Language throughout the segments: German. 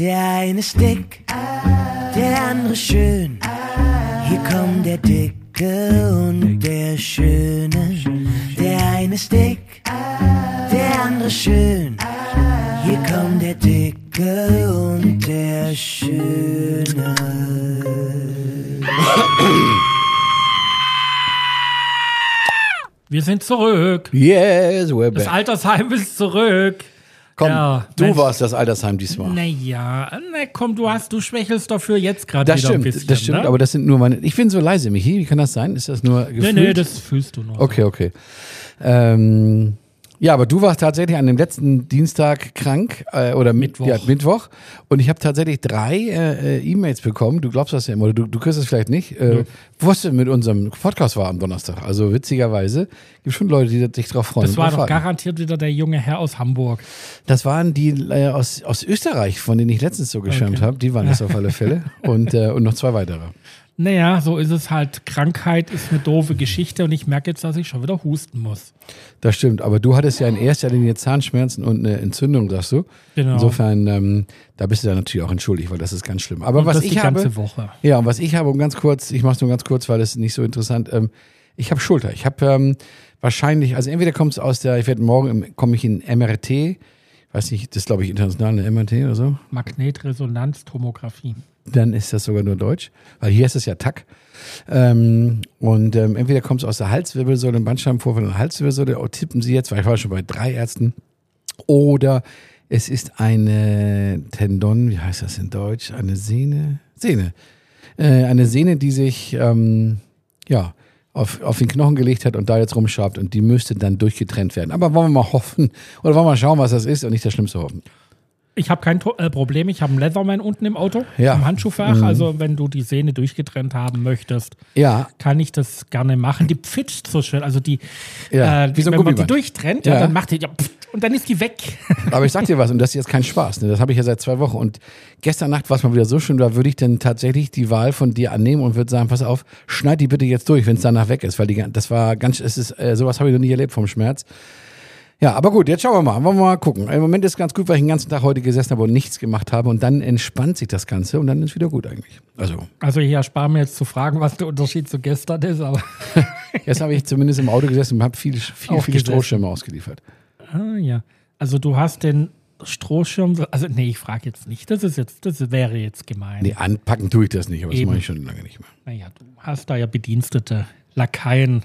Der eine ist dick, der andere schön. Hier kommt der Dicke und der Schöne. Der eine ist dick, der andere schön. Hier kommt der Dicke und der Schöne. Wir sind zurück. Yes, we're Das back. Altersheim ist zurück. Komm, Ja, du Mensch. warst das Altersheim diesmal. Naja, na komm, du hast, du schwächelst dafür jetzt gerade Das wieder stimmt, ein bisschen. das stimmt, ne? aber das sind nur meine. Ich bin so leise, Michi. Wie kann das sein? Ist das nur Nee, gefühlt? nee, das fühlst du noch. Okay, okay. Ähm, ja, aber du warst tatsächlich an dem letzten Dienstag krank äh, oder Mittwoch. Ja, Mittwoch. Und ich habe tatsächlich drei äh, äh, E-Mails bekommen. Du glaubst das ja immer, oder du, du kriegst es vielleicht nicht. Äh, Was denn mit unserem Podcast war am Donnerstag. Also witzigerweise gibt schon Leute, die sich drauf freuen. Das war doch garantiert wieder der junge Herr aus Hamburg. Das waren die äh, aus, aus Österreich, von denen ich letztens so geschwärmt Okay. habe. Die waren das auf alle Fälle. Und, äh, und noch zwei weitere. Naja, so ist es halt. Krankheit ist eine doofe Geschichte und ich merke jetzt, dass ich schon wieder husten muss. Das stimmt, aber du hattest ja in erster Linie Zahnschmerzen und eine Entzündung, sagst du. Genau. Insofern, ähm, da bist du dann natürlich auch entschuldigt, weil das ist ganz schlimm. Aber Und was das ich die ganze habe, Woche. ja, und was ich habe, um ganz kurz, ich mache es nur ganz kurz, weil es nicht so interessant, ähm, ich habe Schulter. Ich habe ähm, wahrscheinlich, also entweder kommt es aus der, ich werde morgen, komme ich in MRT, weiß nicht, das glaube ich international eine MRT oder so. Magnetresonanztomographie. Dann ist das sogar nur Deutsch, weil hier ist es ja TAC. Ähm, und ähm, entweder kommt es aus der Halswirbelsäule, ein Bandscheibenvorfall der Halswirbelsäule, oh, tippen Sie jetzt, weil ich war schon bei drei Ärzten, oder es ist eine Tendon, wie heißt das in Deutsch? Eine Sehne? Sehne. Äh, eine Sehne, die sich ähm, ja, auf, auf den Knochen gelegt hat und da jetzt rumschabt und die müsste dann durchgetrennt werden. Aber wollen wir mal hoffen oder wollen wir mal schauen, was das ist und nicht das Schlimmste hoffen. Ich habe kein äh, Problem, ich habe einen Leatherman unten im Auto, Ja. im Handschuhfach. Mhm. Also wenn du die Sehne durchgetrennt haben möchtest, Ja, kann ich das gerne machen. Die pfitscht so schön. Also die, Ja, äh, wie so wenn man die durchtrennt, Ja. dann macht die ja, pft, und dann ist die weg. Aber ich sag dir was, und das ist jetzt kein Spaß, ne? das habe ich ja seit zwei Wochen. Und gestern Nacht war es mal wieder so schön, da würde ich dann tatsächlich die Wahl von dir annehmen und würde sagen, pass auf, schneid die bitte jetzt durch, wenn es danach weg ist. Weil die, das war ganz, es ist, äh, sowas habe ich noch nie erlebt vom Schmerz. Ja, aber gut, jetzt schauen wir mal. Wollen wir mal gucken. Im Moment ist ganz gut, weil ich den ganzen Tag heute gesessen habe und nichts gemacht habe. Und dann entspannt sich das Ganze und dann ist wieder gut eigentlich. Also, Also ich erspare mir jetzt zu fragen, was der Unterschied zu gestern ist, aber jetzt habe ich zumindest im Auto gesessen und habe viel, viel, viele. Strohschirme ausgeliefert. ah, ja. Also du hast den Strohschirm, also nee, ich frage jetzt nicht. Das ist jetzt, das wäre jetzt gemein. Nee, anpacken tue ich das nicht, aber das Eben. mache ich schon lange nicht mehr. Naja, du hast da ja Bedienstete, Lakaien.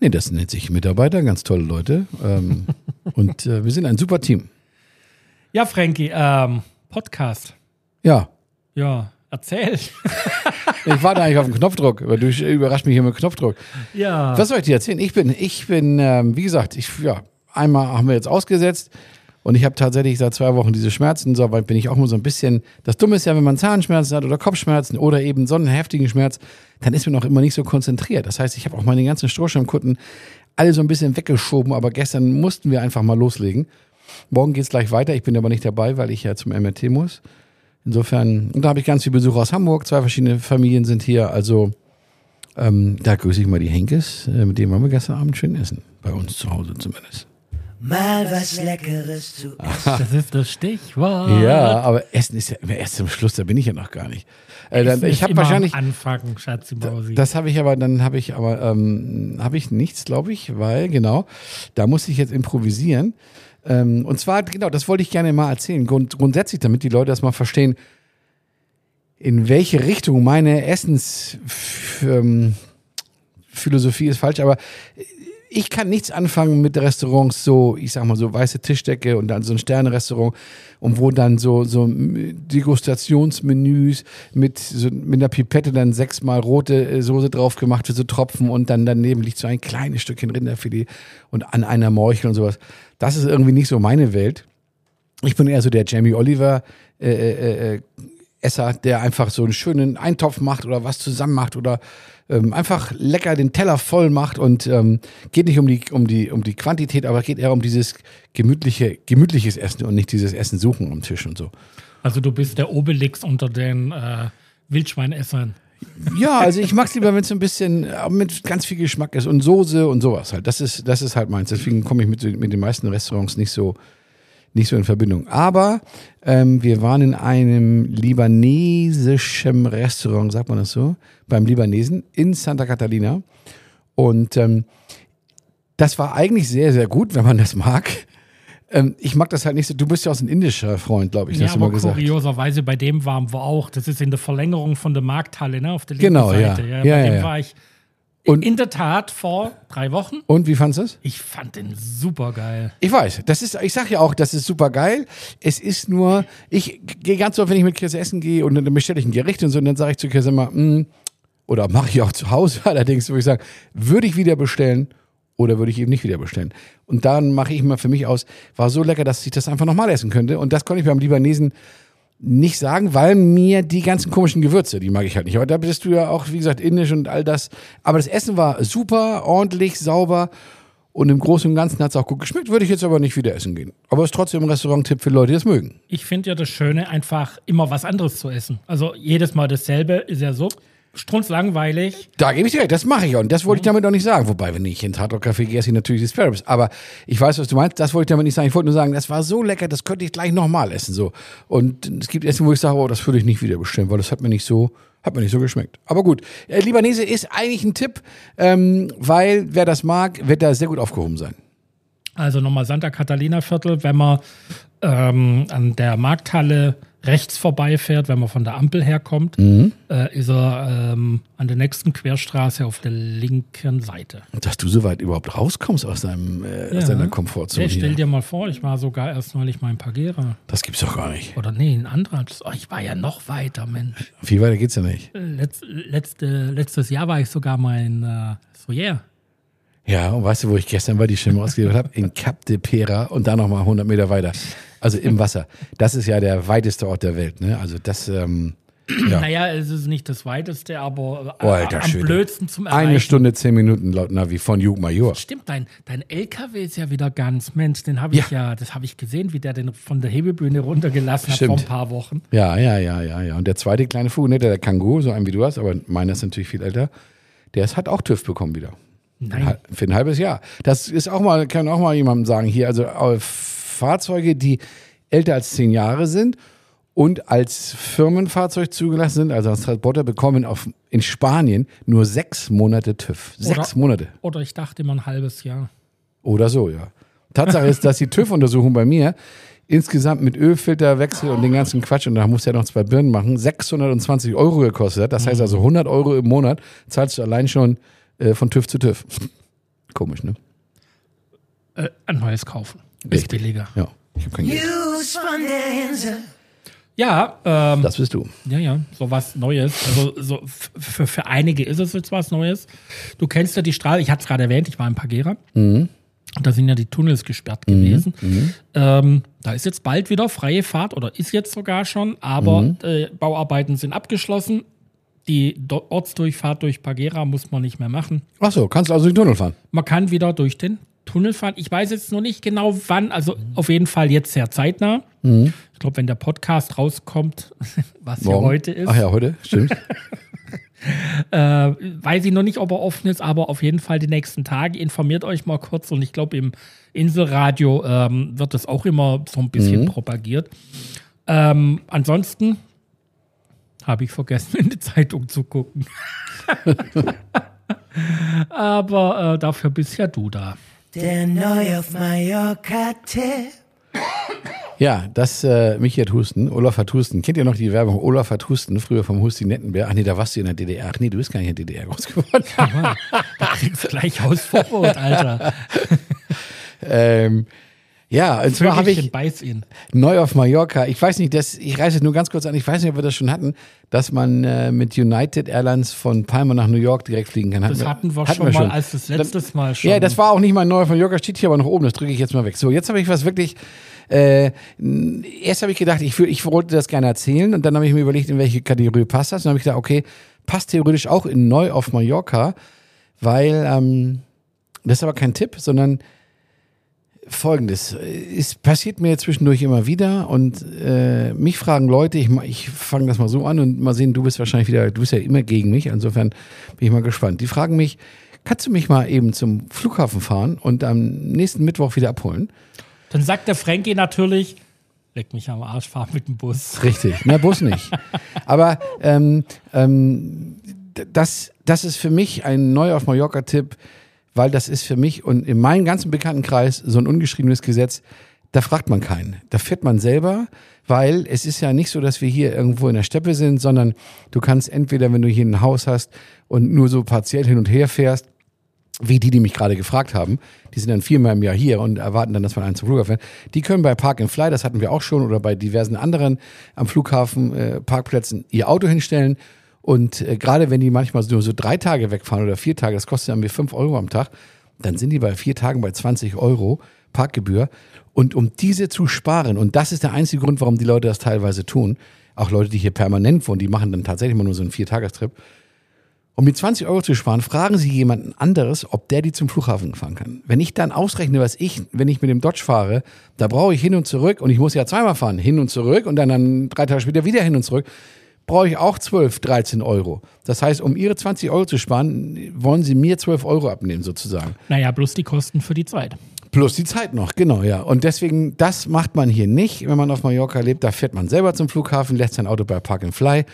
Nee, das nennt sich Mitarbeiter, ganz tolle Leute. Ähm, und äh, wir sind ein super Team. Ja, Frankie, ähm, Podcast. Ja, Ja, erzähl. ich warte eigentlich auf den Knopfdruck, aber du überrascht mich hier mit Knopfdruck. Ja. Was soll ich dir erzählen? Ich bin, ich bin, ähm, wie gesagt, ich, ja, einmal haben wir jetzt ausgesetzt und ich habe tatsächlich seit zwei Wochen diese Schmerzen. So weit bin ich auch immer so ein bisschen. Das Dumme ist ja, wenn man Zahnschmerzen hat oder Kopfschmerzen oder eben so einen heftigen Schmerz, dann ist man auch immer nicht so konzentriert. Das heißt, ich habe auch meine ganzen Strohschirmkutten alle so ein bisschen weggeschoben, aber gestern mussten wir einfach mal loslegen. Morgen geht's gleich weiter. Ich bin aber nicht dabei, weil ich ja zum MRT muss. Insofern, und da habe ich ganz viel Besuch aus Hamburg. Zwei verschiedene Familien sind hier. Also ähm, da grüße ich mal die Henkes. Äh, mit denen waren wir gestern Abend schön essen. Bei uns zu Hause zumindest. Mal was Leckeres zu essen. Das ist das Stichwort. Ja, aber Essen ist ja immer erst zum Schluss. Da bin ich ja noch gar nicht. Äh, dann, ich habe wahrscheinlich. Am Anfang, Schatzi Bausi. Das habe ich aber, dann habe ich aber, ähm, habe ich nichts, glaube ich, weil, genau, da muss ich jetzt improvisieren. Ähm, und zwar, genau, das wollte ich gerne mal erzählen. Grund, grundsätzlich, damit die Leute das mal verstehen, in welche Richtung meine Essensphilosophie ähm, Philosophie ist falsch, aber ich kann nichts anfangen mit Restaurants so, ich sag mal so weiße Tischdecke und dann so ein Sterne-Restaurant und wo dann so, so Degustationsmenüs mit, so, mit einer Pipette dann sechsmal rote äh, Soße drauf gemacht für so Tropfen und dann daneben liegt so ein kleines Stückchen Rinderfilet und an einer Morchel und sowas. Das ist irgendwie nicht so meine Welt. Ich bin eher so der Jamie Oliver äh, äh, äh, Esser, der einfach so einen schönen Eintopf macht oder was zusammen macht oder ähm, einfach lecker den Teller voll macht und ähm, geht nicht um die, um die, um die Quantität, aber geht eher um dieses gemütliche, gemütliches Essen und nicht dieses Essen suchen am Tisch und so. Also du bist der Obelix unter den äh, Wildschweinessern. Ja, also ich mag's lieber, wenn es ein bisschen äh, mit ganz viel Geschmack ist und Soße und sowas halt. Das ist, das ist halt meins. Deswegen komme ich mit, mit den meisten Restaurants nicht so, nicht so in Verbindung. Aber ähm, wir waren in einem libanesischen Restaurant, sagt man das so, beim Libanesen in Santa Catalina. Und ähm, das war eigentlich sehr, sehr gut, wenn man das mag. Ähm, ich mag das halt nicht so. Du bist ja auch ein indischer Freund, glaube ich, Ja, hast du mal aber gesagt. kurioserweise bei dem waren wir auch. Das ist in der Verlängerung von der Markthalle, ne? Auf der Genau, linken ja. Seite. Ja, Ja, bei ja, dem ja. war ich Und- in der Tat vor drei Wochen. Und wie fandest du es? Ich fand den super geil. Ich weiß, das ist, ich sag ja auch, das ist super geil. Es ist nur, ich gehe ganz oft, wenn ich mit Chris essen gehe und dann bestelle ich ein Gericht und so, und dann sage ich zu Chris immer, mm, oder mache ich auch zu Hause, allerdings würde ich sagen, würde ich wieder bestellen oder würde ich eben nicht wieder bestellen. Und dann mache ich mal für mich aus, war so lecker, dass ich das einfach nochmal essen könnte. Und das konnte ich beim Libanesen nicht sagen, weil mir die ganzen komischen Gewürze, die mag ich halt nicht. Aber da bist du ja auch, wie gesagt, indisch und all das. Aber das Essen war super, ordentlich, sauber und im Großen und Ganzen hat es auch gut geschmeckt. Würde ich jetzt aber nicht wieder essen gehen. Aber es ist trotzdem ein Restaurant-Tipp für Leute, die das mögen. Ich finde ja das Schöne, einfach immer was anderes zu essen. Also jedes Mal dasselbe ist ja so strunzlangweilig. Da gebe ich dir recht, das mache ich auch. Und das wollte ich damit auch nicht sagen. Wobei, wenn ich in Tatort Café gehe, esse ich natürlich die Sparrows. Aber ich weiß, was du meinst. Das wollte ich damit nicht sagen. Ich wollte nur sagen, das war so lecker, das könnte ich gleich nochmal essen. So. Und es gibt Essen, wo ich sage, oh, das würde ich nicht wieder bestellen, weil das hat mir nicht so, hat mir nicht so geschmeckt. Aber gut, äh, Libanese ist eigentlich ein Tipp, ähm, weil wer das mag, wird da sehr gut aufgehoben sein. Also nochmal Santa Catalina Viertel, wenn man ähm, an der Markthalle rechts vorbeifährt, wenn man von der Ampel herkommt, Mhm. äh, ist er ähm, an der nächsten Querstraße auf der linken Seite. Und dass du so weit überhaupt rauskommst aus, deinem, äh, aus Ja. deiner Komfortzone. Hey, stell dir mal vor, ich war sogar erst neulich mal in Pagera. Das gibt's doch gar nicht. Oder nee, in anderer. Oh, ich war ja noch weiter, Mensch. Viel weiter geht's ja nicht. Letz, letzte, letztes Jahr war ich sogar mal in äh, Soyer. Ja, und weißt du, wo ich gestern war, die Schirme ausgeliefert habe? In Cap de Pera und dann nochmal 100 Meter weiter. Also im Wasser. Das ist ja der weiteste Ort der Welt, ne? Also das, ähm, ja. Naja, es ist nicht das weiteste, aber äh, Oh, alter am Schwede. blödsten zum Erreichen. Eine Stunde, zehn Minuten laut Navi von Jugmajor. Stimmt, dein, dein LKW ist ja wieder ganz, Mensch, den habe ich ja, das habe ich gesehen, wie der den von der Hebebühne runtergelassen hat Stimmt. vor ein paar Wochen. Ja, ja, ja, ja, ja. Und der zweite kleine Vogel, ne, der Kangoo, so ein wie du hast, aber meiner ist natürlich viel älter, der ist, hat auch TÜV bekommen wieder. Nein. Für ein halbes Jahr. Das ist auch mal, kann auch mal jemandem sagen hier, also äh, Fahrzeuge, die älter als zehn Jahre sind und als Firmenfahrzeug zugelassen sind, also als Transporter, bekommen auf, in Spanien nur sechs Monate TÜV. Sechs Oder- Monate. Oder ich dachte immer ein halbes Jahr. Oder so, ja. Tatsache ist, dass die TÜV-Untersuchung bei mir insgesamt mit Ölfilterwechsel und den ganzen Quatsch, und da muss er noch zwei Birnen machen, 620 Euro gekostet hat. Das heißt also 100 Euro im Monat zahlst du allein schon äh, von TÜV zu TÜV. Komisch, ne? Äh, ein neues kaufen. Ist billiger. Ja, ich habe kein Geld. News von der Insel. Ja, ähm, Das bist du. ja, ja, so was Neues. Also so für, für einige ist es jetzt was Neues. Du kennst ja die Straße, ich hatte es gerade erwähnt, ich war in Pagera. Mhm. Da sind ja die Tunnels gesperrt gewesen. Ähm, da ist jetzt bald wieder freie Fahrt oder ist jetzt sogar schon, aber Mhm. äh, Bauarbeiten sind abgeschlossen. Die Do Ortsdurchfahrt durch Pagera muss man nicht mehr machen. Ach so, kannst du also den Tunnel fahren? Man kann wieder durch den Tunnel fahren. Ich weiß jetzt noch nicht genau wann, also auf jeden Fall jetzt sehr zeitnah. Ich glaube, wenn der Podcast rauskommt, was hier Morgen? heute ist, Ach ja, heute, stimmt. äh, weiß ich noch nicht, ob er offen ist, aber auf jeden Fall die nächsten Tage. Informiert euch mal kurz und ich glaube, im Inselradio ähm, wird das auch immer so ein bisschen propagiert. Ähm, ansonsten habe ich vergessen, in die Zeitung zu gucken. aber äh, dafür bist ja du da. Der neu auf Mallorca-Tipp. ja, das, äh, Michi hat Husten, Olaf hat Husten. Kennt ihr noch die Werbung? Olaf hat Husten, früher vom Husti Nettenbär. Ach nee, da warst du in der DDR. Ach nee, du bist gar nicht in der DDR groß geworden. Da kriegst du gleich Hausverbot, Alter. ähm, ja, und zwar habe ich neu auf Mallorca. Ich weiß nicht, das, ich reise jetzt nur ganz kurz an. Ich weiß nicht, ob wir das schon hatten, dass man äh, mit United Airlines von Palma nach New York direkt fliegen kann. Das hatten wir schon mal als das letztes Mal schon. Ja, das war auch nicht mal neu auf Mallorca, steht hier aber noch oben. Das drücke ich jetzt mal weg. So, jetzt habe ich was wirklich. Äh, erst habe ich gedacht, ich, ich wollte das gerne erzählen und dann habe ich mir überlegt, in welche Kategorie passt das. Und dann habe ich gedacht, okay, passt theoretisch auch in neu auf Mallorca, weil ähm, das ist aber kein Tipp, sondern folgendes. Es passiert mir zwischendurch immer wieder und äh, mich fragen Leute, ich, ich fange das mal so an und mal sehen, du bist wahrscheinlich wieder, du bist ja immer gegen mich, insofern bin ich mal gespannt. Die fragen mich, kannst du mich mal eben zum Flughafen fahren und am nächsten Mittwoch wieder abholen? Dann sagt der Frankie natürlich, leck mich am Arsch, fahr mit dem Bus. Richtig, na Bus nicht. Aber ähm, ähm, das, das ist für mich ein neu auf Mallorca-Tipp, weil das ist für mich und in meinem ganzen Bekanntenkreis so ein ungeschriebenes Gesetz, da fragt man keinen. Da fährt man selber, weil es ist ja nicht so, dass wir hier irgendwo in der Steppe sind, sondern du kannst entweder, wenn du hier ein Haus hast und nur so partiell hin und her fährst, wie die, die mich gerade gefragt haben, die sind dann viermal im Jahr hier und erwarten dann, dass man einen zum Flughafen fährt. Die können bei Park and Fly, das hatten wir auch schon, oder bei diversen anderen am Flughafen äh, Parkplätzen ihr Auto hinstellen. Und äh, gerade wenn die manchmal so, so drei Tage wegfahren oder vier Tage, das kostet dann mir fünf Euro am Tag, dann sind die bei vier Tagen bei 20 Euro Parkgebühr. Und um diese zu sparen, und das ist der einzige Grund, warum die Leute das teilweise tun, auch Leute, die hier permanent wohnen, die machen dann tatsächlich mal nur so einen Viertagestrip, um die 20 Euro zu sparen, fragen Sie jemanden anderes, ob der die zum Flughafen fahren kann. Wenn ich dann ausrechne, was ich, wenn ich mit dem Dodge fahre, da brauche ich hin und zurück und ich muss ja zweimal fahren, hin und zurück und dann, dann drei Tage später wieder hin und zurück, brauche ich auch 12, 13 Euro. Das heißt, um Ihre 20 Euro zu sparen, wollen Sie mir 12 Euro abnehmen sozusagen. Naja, bloß die Kosten für die Zeit. Plus die Zeit noch, genau, ja. Und deswegen, das macht man hier nicht, wenn man auf Mallorca lebt. Da fährt man selber zum Flughafen, lässt sein Auto bei Park and Fly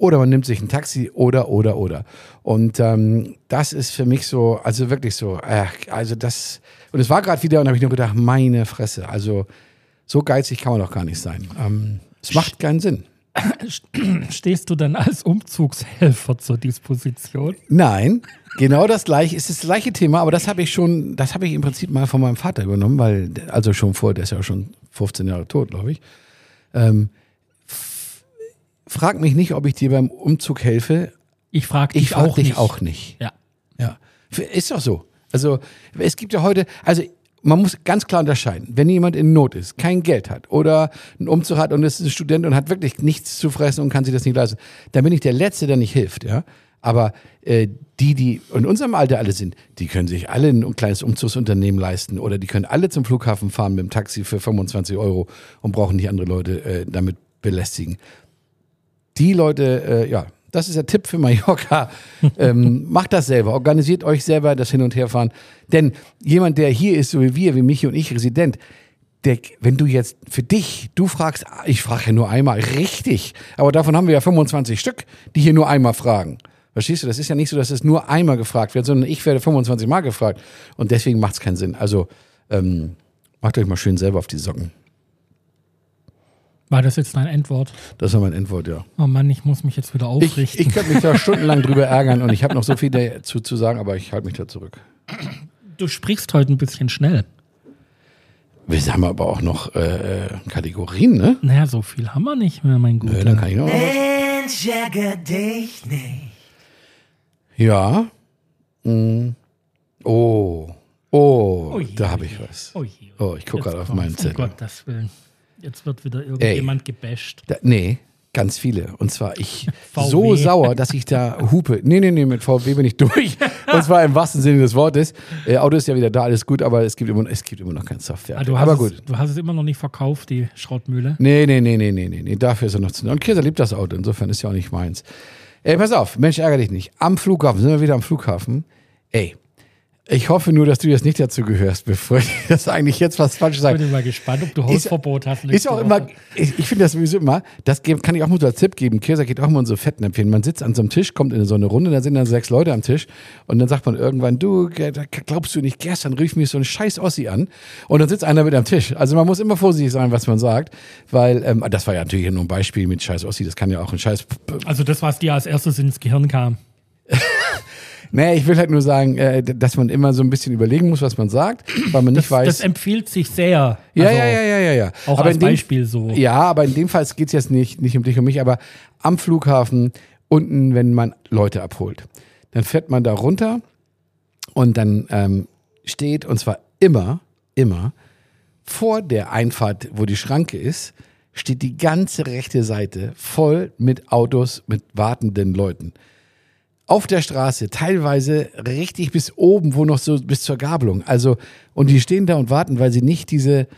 oder man nimmt sich ein Taxi oder, oder, oder. Und ähm, das ist für mich so, also wirklich so, äh, also das, und es war gerade wieder und habe ich nur gedacht, meine Fresse, also so geizig kann man doch gar nicht sein. Ähm, es macht keinen Sinn. Stehst du dann als Umzugshelfer zur Disposition? Nein, genau das gleiche, ist das gleiche Thema, aber das habe ich schon, das habe ich im Prinzip mal von meinem Vater übernommen, weil, also schon vor, der ist ja schon 15 Jahre tot, glaube ich. Ähm, frag mich nicht, ob ich dir beim Umzug helfe. Ich frage dich Ich frage auch dich nicht. auch nicht. Ja. Ja. Ist doch so. Also, es gibt ja heute, also, man muss ganz klar unterscheiden. Wenn jemand in Not ist, kein Geld hat oder einen Umzug hat und ist ein Student und hat wirklich nichts zu fressen und kann sich das nicht leisten, dann bin ich der Letzte, der nicht hilft, ja. Aber äh, die, die in unserem Alter alle sind, die können sich alle ein kleines Umzugsunternehmen leisten oder die können alle zum Flughafen fahren mit dem Taxi für 25 Euro und brauchen nicht andere Leute äh, damit belästigen die Leute, äh, ja, das ist der Tipp für Mallorca. ähm, macht das selber, organisiert euch selber das Hin- und Herfahren. Denn jemand, der hier ist, so wie wir, wie Michi und ich, Resident, der, wenn du jetzt für dich, du fragst, ich frage ja nur einmal, richtig, aber davon haben wir ja 25 Stück, die hier nur einmal fragen. Verstehst du? Das ist ja nicht so, dass es nur einmal gefragt wird, sondern ich werde 25 Mal gefragt. Und deswegen macht es keinen Sinn. Also ähm, macht euch mal schön selber auf die Socken. War das jetzt dein Endwort? Das war mein Endwort, ja. Oh Mann, ich muss mich jetzt wieder Ich, aufrichten. ich könnte mich da stundenlang drüber ärgern und ich habe noch so viel dazu zu sagen, aber ich halte mich da zurück. du sprichst heute ein bisschen schnell. Wir haben aber auch noch äh, äh, Kategorien, ne? Naja, so viel haben wir nicht mehr, mein Guter. Nö, dann kann ich noch was. Mensch, ärger dich nicht. Ja. Mm. Oh. Oh, Oh je, da habe ich was. Oh, je. Oh, ich guck Jetzt gerade auf meinen Zettel. Um Gottes Willen. Jetzt wird wieder irgendjemand gebasht. Da, nee, ganz viele. Und zwar ich so sauer, dass ich da hupe. Nee, nee, nee, mit VW bin ich durch. Und zwar im wahrsten Sinne des Wortes. Äh, Auto ist ja wieder da, alles gut, aber es gibt immer, es gibt immer noch kein Software. Ah, aber es, gut. du hast es immer noch nicht verkauft, die Schrottmühle. Nee, nee, nee, nee, nee, nee, nee. Dafür ist er noch zu Und Kirsa liebt das Auto, insofern ist ja auch nicht meins. Ey, pass auf, Mensch, ärgere dich nicht. Am Flughafen, sind wir wieder am Flughafen. Ey, ich hoffe nur, dass du jetzt nicht dazu gehörst, bevor ich das eigentlich jetzt was falsch Ich sage. bin mal gespannt, ob du Hausverbot hast. Ist auch immer, ich, ich finde das sowieso immer, das kann ich auch mal so als Tipp geben. Kirsa geht auch immer in so Fettnäpfchen. Man sitzt an so einem Tisch, kommt in so eine Runde, da sind dann sechs Leute am Tisch und dann sagt man irgendwann, du, glaubst du nicht, gestern rief mich so ein scheiß Ossi an und dann sitzt einer mit am Tisch. Also man muss immer vorsichtig sein, was man sagt, weil, ähm, das war ja natürlich nur ein Beispiel mit scheiß Ossi, das kann ja auch ein scheiß Also das, was dir als erstes ins Gehirn kam. Nee, ich will halt nur sagen, äh, dass man immer so ein bisschen überlegen muss, was man sagt, weil man nicht Das, weiß. das empfiehlt sich sehr. Ja, Also ja, ja, ja, ja, ja. Auch aber als dem, Beispiel so. Ja, aber in dem Fall geht es jetzt nicht, nicht um dich und mich, aber am Flughafen unten, wenn man Leute abholt, dann fährt man da runter und dann ähm, steht, und zwar immer, immer, vor der Einfahrt, wo die Schranke ist, steht die ganze rechte Seite voll mit Autos, mit wartenden Leuten. Auf der Straße, teilweise richtig bis oben, wo noch so bis zur Gabelung. Also, und die stehen da und warten, weil sie nicht diese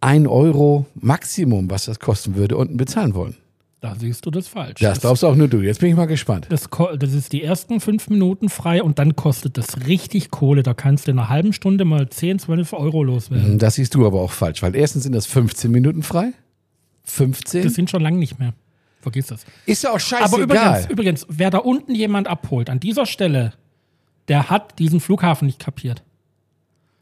1 Euro Maximum, was das kosten würde, unten bezahlen wollen. Da siehst du das falsch. Das glaubst auch nur du. Jetzt bin ich mal gespannt. Das, das ist die ersten fünf Minuten frei und dann kostet das richtig Kohle. Da kannst du in einer halben Stunde mal 10, 12 Euro loswerden. Das siehst du aber auch falsch, weil erstens sind das 15 Minuten frei. 15? Das sind schon lange nicht mehr. Vergiss das. ist ja auch scheißegal. Aber übrigens, übrigens, wer da unten jemand abholt, an dieser Stelle, der hat diesen Flughafen nicht kapiert.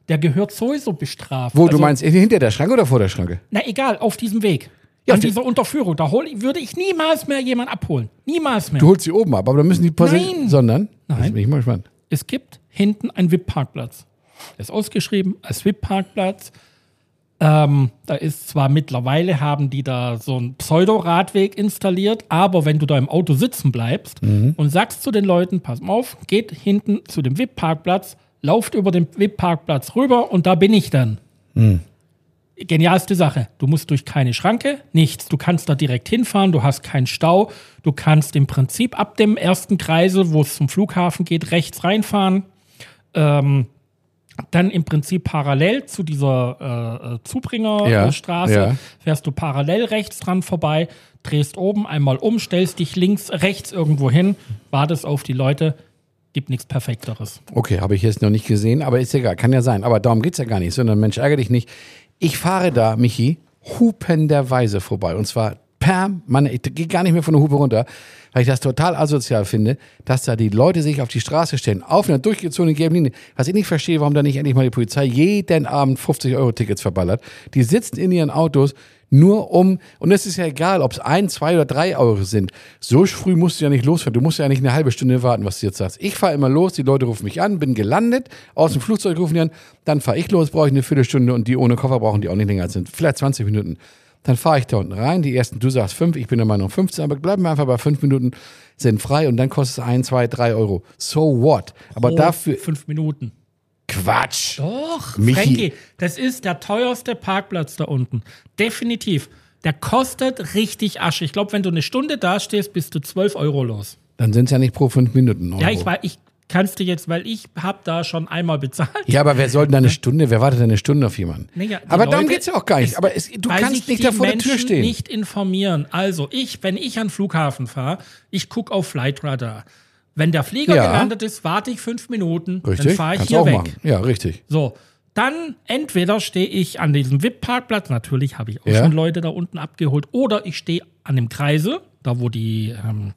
Der gehört sowieso bestraft. Wo, du Also, meinst, hinter der Schranke oder vor der Schranke? Na egal, auf diesem Weg. Ja, an dieser Unterführung. Da hol, würde ich niemals mehr jemand abholen. Niemals mehr. Du holst sie oben ab, aber dann müssen die Passagiere. Nein. Sondern? Nein. Jetzt bin ich mal gespannt. Es gibt hinten einen VIP-Parkplatz. Der ist ausgeschrieben als VIP-Parkplatz. Ähm, da ist zwar mittlerweile haben die da so einen Pseudo-Radweg installiert, aber wenn du da im Auto sitzen bleibst und sagst zu den Leuten, pass mal auf, geht hinten zu dem VIP-Parkplatz, lauft über den VIP-Parkplatz rüber und da bin ich dann. Genialste Sache. Du musst durch keine Schranke, nichts. Du kannst da direkt hinfahren, du hast keinen Stau. Du kannst im Prinzip ab dem ersten Kreisel, wo es zum Flughafen geht, rechts reinfahren. Ähm, dann im Prinzip parallel zu dieser äh, äh, Zubringerstraße Ja, ja. fährst du parallel rechts dran vorbei, drehst oben einmal um, stellst dich links, rechts irgendwo hin, wartest auf die Leute. Gibt nichts Perfekteres. Okay, habe ich jetzt noch nicht gesehen, aber ist egal, kann ja sein. Aber darum geht's ja gar nicht, sondern Mensch, ärgere dich nicht. Ich fahre da, Michi, hupenderweise vorbei. Und zwar permanent. Ich gehe gar nicht mehr von der Hupe runter, weil ich das total asozial finde, dass da die Leute sich auf die Straße stellen, auf einer durchgezogenen gelben Linie. Was ich nicht verstehe, warum da nicht endlich mal die Polizei jeden Abend 50 Euro Tickets verballert. Die sitzen in ihren Autos nur um, und es ist ja egal, ob es ein, zwei oder drei Euro sind. So früh musst du ja nicht losfahren. Du musst ja nicht eine halbe Stunde warten, was du jetzt sagst. Ich fahre immer los, die Leute rufen mich an, bin gelandet, aus dem Flugzeug rufen die an, dann fahre ich los, brauche ich eine Viertelstunde und die ohne Koffer brauchen die auch nicht länger als sind. Vielleicht 20 Minuten. Dann fahre ich da unten rein, die ersten, du sagst fünf, ich bin der Meinung 15, aber bleiben wir einfach bei fünf Minuten, sind frei und dann kostet es ein, zwei, drei Euro. So what? Aber Pro dafür, Fünf Minuten. Quatsch. Doch, Michi. Frankie, das ist der teuerste Parkplatz da unten. Definitiv. Der kostet richtig Asche. Ich glaube, wenn du eine Stunde da stehst, bist du 12 Euro los. Dann sind es ja nicht pro fünf Minuten. Euro. Ja, ich, war- ich kannst dir jetzt, weil ich habe da schon einmal bezahlt. Ja, aber wer soll denn da eine Stunde, wer wartet denn eine Stunde auf jemanden? Naja, aber darum Leute- geht's ja auch gar nicht. es- aber es, du kannst nicht da vor der Tür Menschen stehen. nicht informieren. Also ich, wenn ich an den Flughafen fahre, ich gucke auf Flightradar. Wenn der Flieger Ja. gelandet ist, warte ich fünf Minuten, Richtig? dann fahre ich Kannst hier auch weg. machen. Ja, richtig. So, dann entweder stehe ich an diesem VIP-Parkplatz, natürlich habe ich auch Ja. schon Leute da unten abgeholt, oder ich stehe an dem Kreise, da wo die ähm,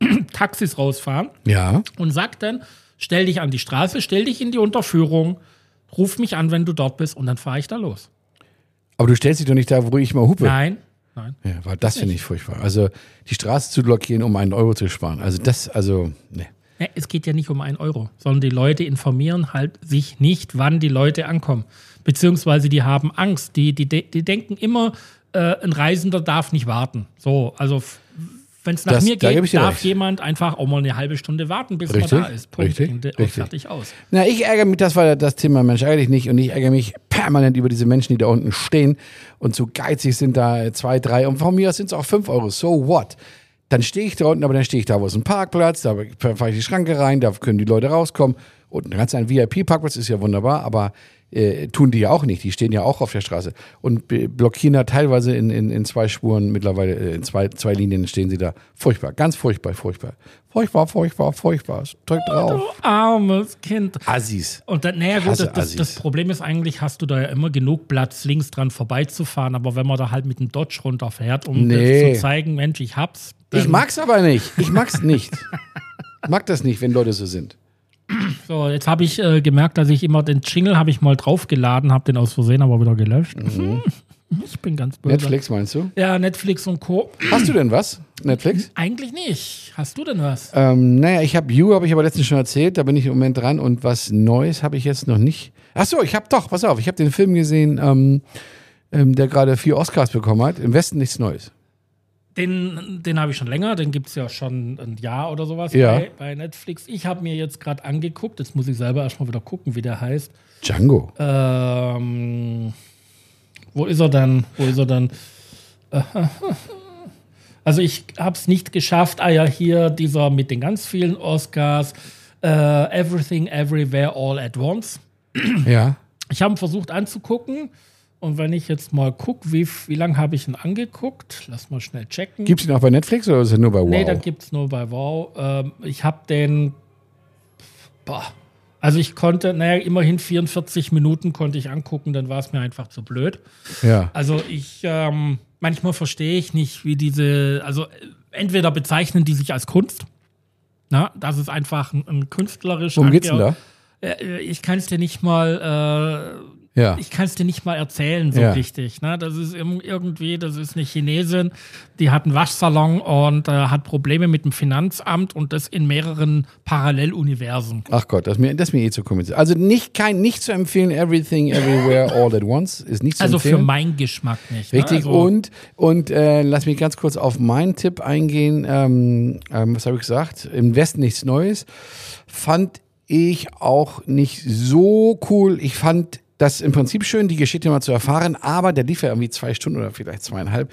Taxis rausfahren, Ja. und sag dann, stell dich an die Straße, stell dich in die Unterführung, ruf mich an, wenn du dort bist, und dann fahre ich da los. Aber du stellst dich doch nicht da, wo ich mal hupe. Nein, nein. Ja, weil das finde ich furchtbar. Also die Straße zu blockieren, um einen Euro zu sparen. Also das, also, ne. Ja, es geht ja nicht um einen Euro, sondern die Leute informieren halt sich nicht, wann die Leute ankommen. Beziehungsweise die haben Angst. Die, die, die denken immer, äh, ein Reisender darf nicht warten. So, also wenn es nach Das- mir geht, darf recht. jemand einfach auch mal eine halbe Stunde warten, bis Richtig, man da ist. Punkt. richtig, Ende, richtig. Fertig aus. Na, ich ärgere mich, das war das Thema, Mensch, ärgere dich nicht. Und ich ärgere mich permanent über diese Menschen, die da unten stehen und so geizig sind da zwei, drei und von mir aus sind es auch fünf Euro. So what? Dann stehe ich da unten, aber dann stehe ich da, wo es ein Parkplatz, da fahre ich die Schranke rein, da können die Leute rauskommen. Und ganz ein VIP-Parkplatz ist ja wunderbar, aber äh, tun die ja auch nicht. Die stehen ja auch auf der Straße und blockieren da teilweise in, in, in zwei Spuren, mittlerweile äh, in zwei, zwei Linien stehen sie da. Furchtbar, ganz furchtbar, furchtbar. Furchtbar, furchtbar, furchtbar. Drück drauf. Du armes Kind. Assis. Und dann, naja, gut, das, das, das Problem ist eigentlich, hast du da ja immer genug Platz, links dran vorbeizufahren. Aber wenn man da halt mit dem Dodge runterfährt, um Nee. zu zeigen, Mensch, ich hab's. Ich dann- mag's aber nicht. Ich mag's nicht. Ich mag das nicht, wenn Leute so sind. So, jetzt habe ich äh, gemerkt, dass ich immer den Jingle habe ich mal draufgeladen, habe den aus Versehen aber wieder gelöscht. Ich bin ganz böse. Mhm. Netflix meinst du? Ja, Netflix und Co. Hast du denn was? Netflix? Eigentlich nicht. Hast du denn was? Ähm, naja, ich habe You, habe ich aber letztens schon erzählt, da bin ich im Moment dran und was Neues habe ich jetzt noch nicht. Ach so, ich habe doch, pass auf, ich habe den Film gesehen, ähm, ähm, der gerade vier Oscars bekommen hat. Im Westen nichts Neues. Den, den habe ich schon länger, den gibt es ja schon ein Jahr oder sowas Ja. bei, bei Netflix. Ich habe mir jetzt gerade angeguckt, jetzt muss ich selber erstmal wieder gucken, wie der heißt. Django. Ähm, wo ist er dann? Wo ist er dann? Also ich habe es nicht geschafft. Ah ja, hier dieser mit den ganz vielen Oscars. Äh, Everything, Everywhere, All at Once. Ja. Ich habe versucht anzugucken. Und wenn ich jetzt mal gucke, wie, wie lange habe ich ihn angeguckt? Lass mal schnell checken. Gibt es ihn auch bei Netflix oder ist er nur bei Wow? Nee, dann gibt es nur bei Wow. Ähm, ich habe den. Boah. Also ich konnte, naja, immerhin 44 Minuten konnte ich angucken, dann war es mir einfach zu blöd. ja. Also ich, ähm, manchmal verstehe ich nicht, wie diese, also äh, entweder bezeichnen die sich als Kunst, na, das ist einfach ein, ein künstlerisch. Worum geht's denn da? Äh, Ich kann es dir nicht mal, Ja. ich kann es dir nicht mal erzählen so Ja. richtig. Ne? Das ist irgendwie, das ist eine Chinesin, die hat einen Waschsalon und äh, hat Probleme mit dem Finanzamt und das in mehreren Paralleluniversen. Ach Gott, das ist mir, das ist mir eh zu kompliziert. Also nicht, kein, nicht zu empfehlen, Everything, Everywhere, All at Once. Ist nicht zu Also für empfehlen. meinen Geschmack nicht. Ne? Richtig, Also, und, und äh, lass mich ganz kurz auf meinen Tipp eingehen. Ähm, ähm, was habe ich gesagt? Im Westen nichts Neues. Fand ich auch nicht so cool. Ich fand das im Prinzip schön, die Geschichte mal zu erfahren, aber der lief ja irgendwie zwei Stunden oder vielleicht zweieinhalb.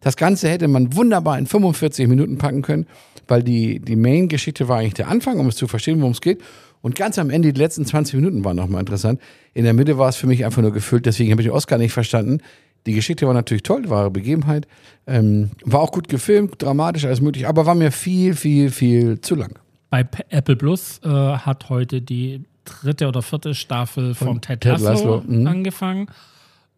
Das Ganze hätte man wunderbar in 45 Minuten packen können, weil die, die Main-Geschichte war eigentlich der Anfang, um es zu verstehen, worum es geht. Und ganz am Ende, die letzten 20 Minuten waren nochmal interessant. In der Mitte war es für mich einfach nur gefüllt, deswegen habe ich den Oscar nicht verstanden. Die Geschichte war natürlich toll, wahre Begebenheit. Ähm, war auch gut gefilmt, dramatisch, alles möglich, aber war mir viel, viel, viel zu lang. Bei Apple Plus äh, hat heute die dritte oder vierte Staffel von, Ted, Ted Lasso, Lasso, mhm. angefangen.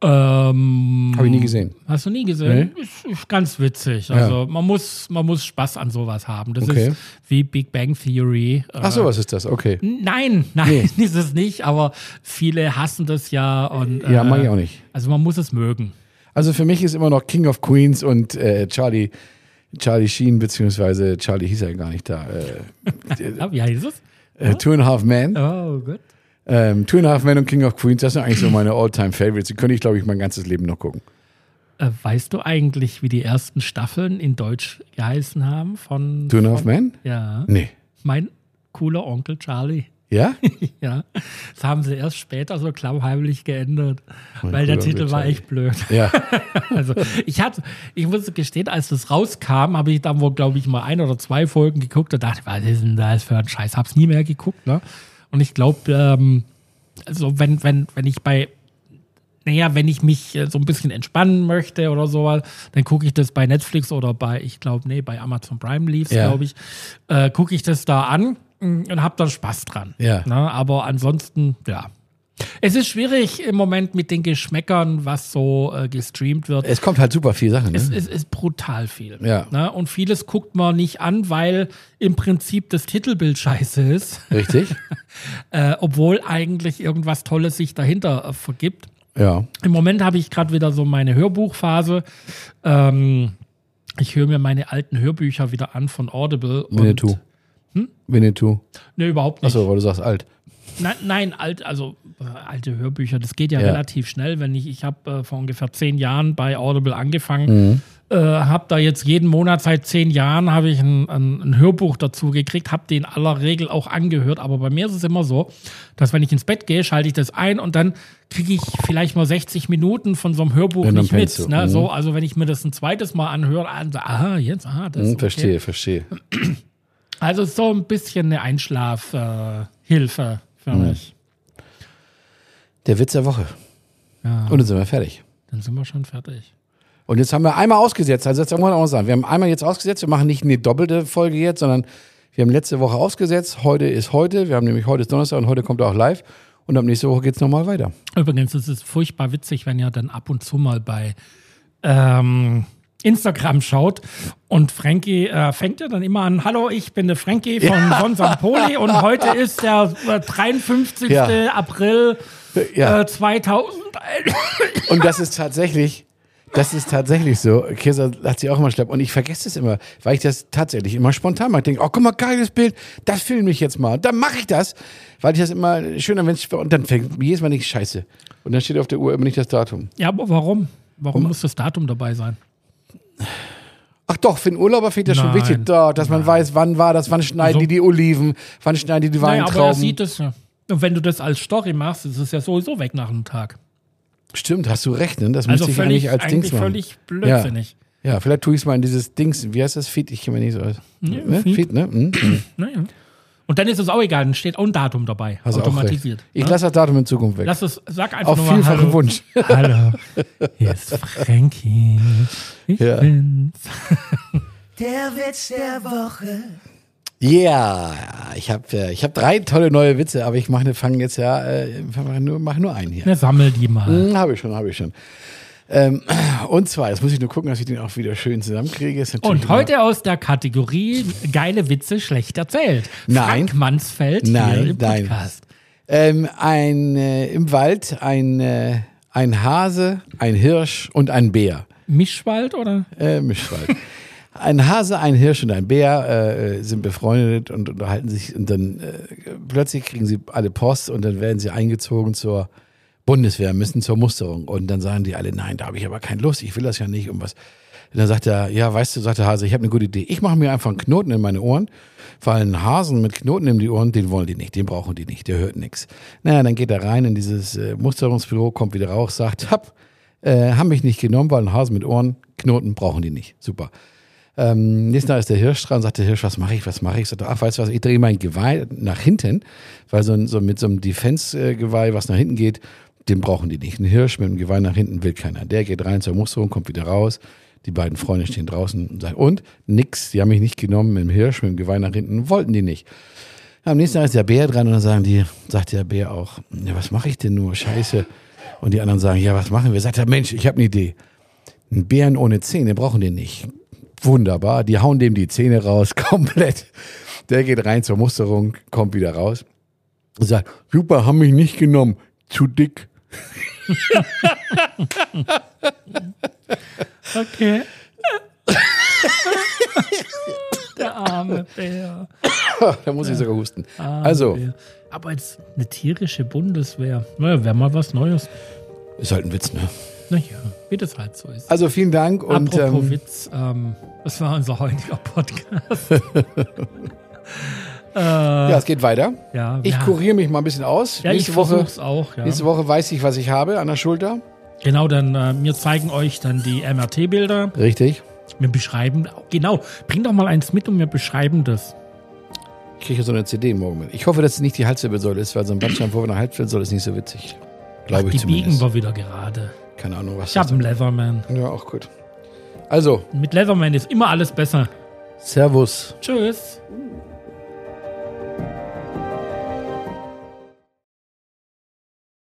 Ähm, Habe ich nie gesehen. Hast du nie gesehen? Ist, ist ganz witzig. Also man muss, man muss Spaß an sowas haben. Das Okay. ist wie Big Bang Theory. Äh, Ach so, was ist das? Okay. Nein, nein, ist es nicht, aber viele hassen das ja und Ja, äh, mag ich auch nicht. Also man muss es mögen. Also für mich ist immer noch King of Queens und äh, Charlie, Charlie Sheen, beziehungsweise Charlie hieß ja gar nicht da. Äh, wie heißt es? Äh, Two and a Half Men. Oh, gut. Ähm, Two and a Half Men und King of Queens, das sind eigentlich so meine All-Time-Favorites. Die könnte ich, glaube ich, mein ganzes Leben noch gucken. Äh, weißt du eigentlich, wie die ersten Staffeln in Deutsch geheißen haben? Von, Two and a Half Men? ja. Nee. Mein cooler Onkel Charlie. Ja? Ja, das haben sie erst später so klammheimlich geändert, Mein weil der Titel war echt blöd. Ja. Also ich hatte, ich muss gestehen, als das rauskam, habe ich dann wohl, glaube ich, mal ein oder zwei Folgen geguckt und dachte, was ist denn das für ein Scheiß? Hab's nie mehr geguckt, ne? Und ich glaube, ähm, also wenn, wenn, wenn ich bei naja, wenn ich mich äh, so ein bisschen entspannen möchte oder sowas, dann gucke ich das bei Netflix oder bei, ich glaube, nee, bei Amazon Prime lief's, Ja. glaube ich, äh, gucke ich das da an und habe dann Spaß dran. Ja. Na, aber ansonsten, ja. Es ist schwierig im Moment mit den Geschmäckern, was so äh, gestreamt wird. Es kommt halt super viel Sachen. Es, Ne? es ist brutal viel. Ja. Na, und vieles guckt man nicht an, weil im Prinzip das Titelbild scheiße ist, Richtig? äh, obwohl eigentlich irgendwas Tolles sich dahinter äh, vergibt. Ja. Im Moment habe ich gerade wieder so meine Hörbuchphase. Ähm, ich höre mir meine alten Hörbücher wieder an von Audible. und- Winnetou. Hm? Winnetou. Nee, überhaupt nicht. Achso, weil du sagst alt. Nein, nein, alt, also äh, alte Hörbücher, das geht ja, Ja. relativ schnell. Wenn ich, ich habe äh, vor ungefähr zehn Jahren bei Audible angefangen, Mhm. äh, habe da jetzt jeden Monat seit zehn Jahren habe ich ein, ein, ein Hörbuch dazu gekriegt, habe den in aller Regel auch angehört. Aber bei mir ist es immer so, dass wenn ich ins Bett gehe, schalte ich das ein und dann kriege ich vielleicht mal 60 Minuten von so einem Hörbuch dann nicht mit. du. Ne? Mhm. So, also wenn ich mir das ein zweites Mal anhöre, also, aha, jetzt, aha, das Hm, okay. Verstehe, verstehe. Also so ein bisschen eine Einschlafhilfe äh, für Mhm. mich. Der Witz der Woche. Ja. Und dann sind wir fertig. Dann sind wir schon fertig. Und jetzt haben wir einmal ausgesetzt, also das muss man auch sagen. Wir haben einmal jetzt ausgesetzt, wir machen nicht eine doppelte Folge jetzt, sondern wir haben letzte Woche ausgesetzt. Heute ist heute, wir haben nämlich heute ist Donnerstag und heute kommt er auch live. Und ab nächste Woche geht es nochmal weiter. Übrigens ist es furchtbar witzig, wenn ihr dann ab und zu mal bei ähm, Instagram schaut und Frankie äh, fängt ja dann immer an, hallo, ich bin der Frankie von Son Sampoli und heute ist der äh, 53. Ja. April Ja. äh, 2000. Und das ist tatsächlich, das ist tatsächlich so. Kirsa hat sie auch immer schlepp. Und ich vergesse es immer, weil ich das tatsächlich immer spontan mache. Ich denke, oh, guck mal, geiles Bild, das filme ich jetzt mal. Dann mache ich das, weil ich das immer schöner, wenn es, und dann fängt jedes Mal nicht scheiße. Und dann steht auf der Uhr immer nicht das Datum. Ja, aber warum? Warum muss das Datum dabei sein? Ach doch, für den Urlauber fehlt das schon wichtig, da, dass man weiß, wann war das, wann schneiden Also- die die Oliven, wann schneiden die die Naja, aber er Weintrauben. sieht es ja. Und wenn du das als Story machst, ist es ja sowieso weg nach einem Tag. Stimmt, hast du recht, ne? Das Also müsste ich eigentlich als eigentlich Dings machen. völlig blödsinnig. Ja, vielleicht tue ich es mal in dieses Dings, wie heißt das? Feed? Ich kenne mir nicht so aus. Ja, ne? Feed. Feed, ne? Hm? Naja. Und dann ist es auch egal, dann steht auch ein Datum dabei, auch automatisiert. Ich ne? lasse das Datum in Zukunft weg. Lass es, sag einfach Auf nur mal vielfachen Hallo. Wunsch. Hallo, hier ist Frankie. Ich Ja. bin's. Der Witz der Woche. Ja, ich habe ich hab drei tolle neue Witze, aber ich mache fange jetzt ja, äh, mach nur, mach nur einen hier. Ne, sammel die mal. Hm, habe ich schon, habe ich schon. Ähm, und zwar, jetzt muss ich nur gucken, dass ich den auch wieder schön zusammenkriege. Und heute aus der Kategorie geile Witze schlecht erzählt. Nein. Frank Mansfeld Nein, hier im nein. Podcast. Ähm, ein, äh, Im Wald ein, äh, ein Hase, ein Hirsch und ein Bär. Mischwald oder? Äh, Mischwald. ein Hase, ein Hirsch und ein Bär äh, sind befreundet und unterhalten sich und dann äh, plötzlich kriegen sie alle Post und dann werden sie eingezogen zur Bundeswehr, müssen zur Musterung. Und dann sagen die alle, nein, da habe ich aber keine Lust, ich will das ja nicht. Und was. Und dann sagt er, ja, weißt du, sagt der Hase, ich habe eine gute Idee. Ich mache mir einfach einen Knoten in meine Ohren, weil einen Hasen mit Knoten in die Ohren, den wollen die nicht, den brauchen die nicht, der hört nichts. Naja, dann geht er rein in dieses äh, Musterungsbüro, kommt wieder raus, sagt, hab, äh, haben mich nicht genommen, weil ein Hasen mit Ohren, Knoten brauchen die nicht. Super. Ähm, nächsten ist der Hirsch dran, sagt der Hirsch, was mache ich, was mache ich? Sagt er, ach, weißt du was, ich drehe mein Geweih nach hinten, weil so, ein, so mit so einem Defense-Geweih, was nach hinten geht, den brauchen die nicht. Ein Hirsch mit dem Geweih nach hinten will keiner. Der geht rein zur Musterung, kommt wieder raus. Die beiden Freunde stehen draußen und sagen, und? Nix, die haben mich nicht genommen mit dem Hirsch, mit dem Geweih nach hinten, wollten die nicht. Am nächsten Tag ist der Bär dran und dann sagen die, sagt der Bär auch, ja, was mache ich denn nur? Scheiße. Und die anderen sagen, ja, was machen wir? Sagt er, Mensch, ich habe eine Idee. Ein Bären ohne Zähne brauchen den nicht. Wunderbar. Die hauen dem die Zähne raus, komplett. Der geht rein zur Musterung, kommt wieder raus und sagt, super, haben mich nicht genommen. Zu dick. Okay. der arme Bär. da muss ich sogar husten. Arme Also, Bär. Aber jetzt eine tierische Bundeswehr. Naja, wäre mal was Neues. ist halt ein Witz, ne? Naja, wie das halt so ist. Also vielen Dank und Apropos ähm, Witz, ähm, das war unser heutiger Podcast. äh, ja, es geht weiter. ja, Ich ja. kuriere mich mal ein bisschen aus. Ja, ich nächste, Woche, auch. Nächste Woche weiß ich, was ich habe an der Schulter. Genau, dann äh, wir zeigen euch dann die MRT-Bilder. Richtig. Wir beschreiben, genau, bring doch mal eins mit und wir beschreiben das. Ich kriege so eine CD morgen mit. Ich hoffe, dass es nicht die Halswirbelsäule ist, weil so ein Bandscheiben vor einer Halswirbelsäule ist nicht so witzig. Glaube ich die biegen zumindest. wir wieder gerade. Keine Ahnung, was Ich habe einen Leatherman. Ja, auch gut. Also, Mit Leatherman ist immer alles besser. Servus. Tschüss.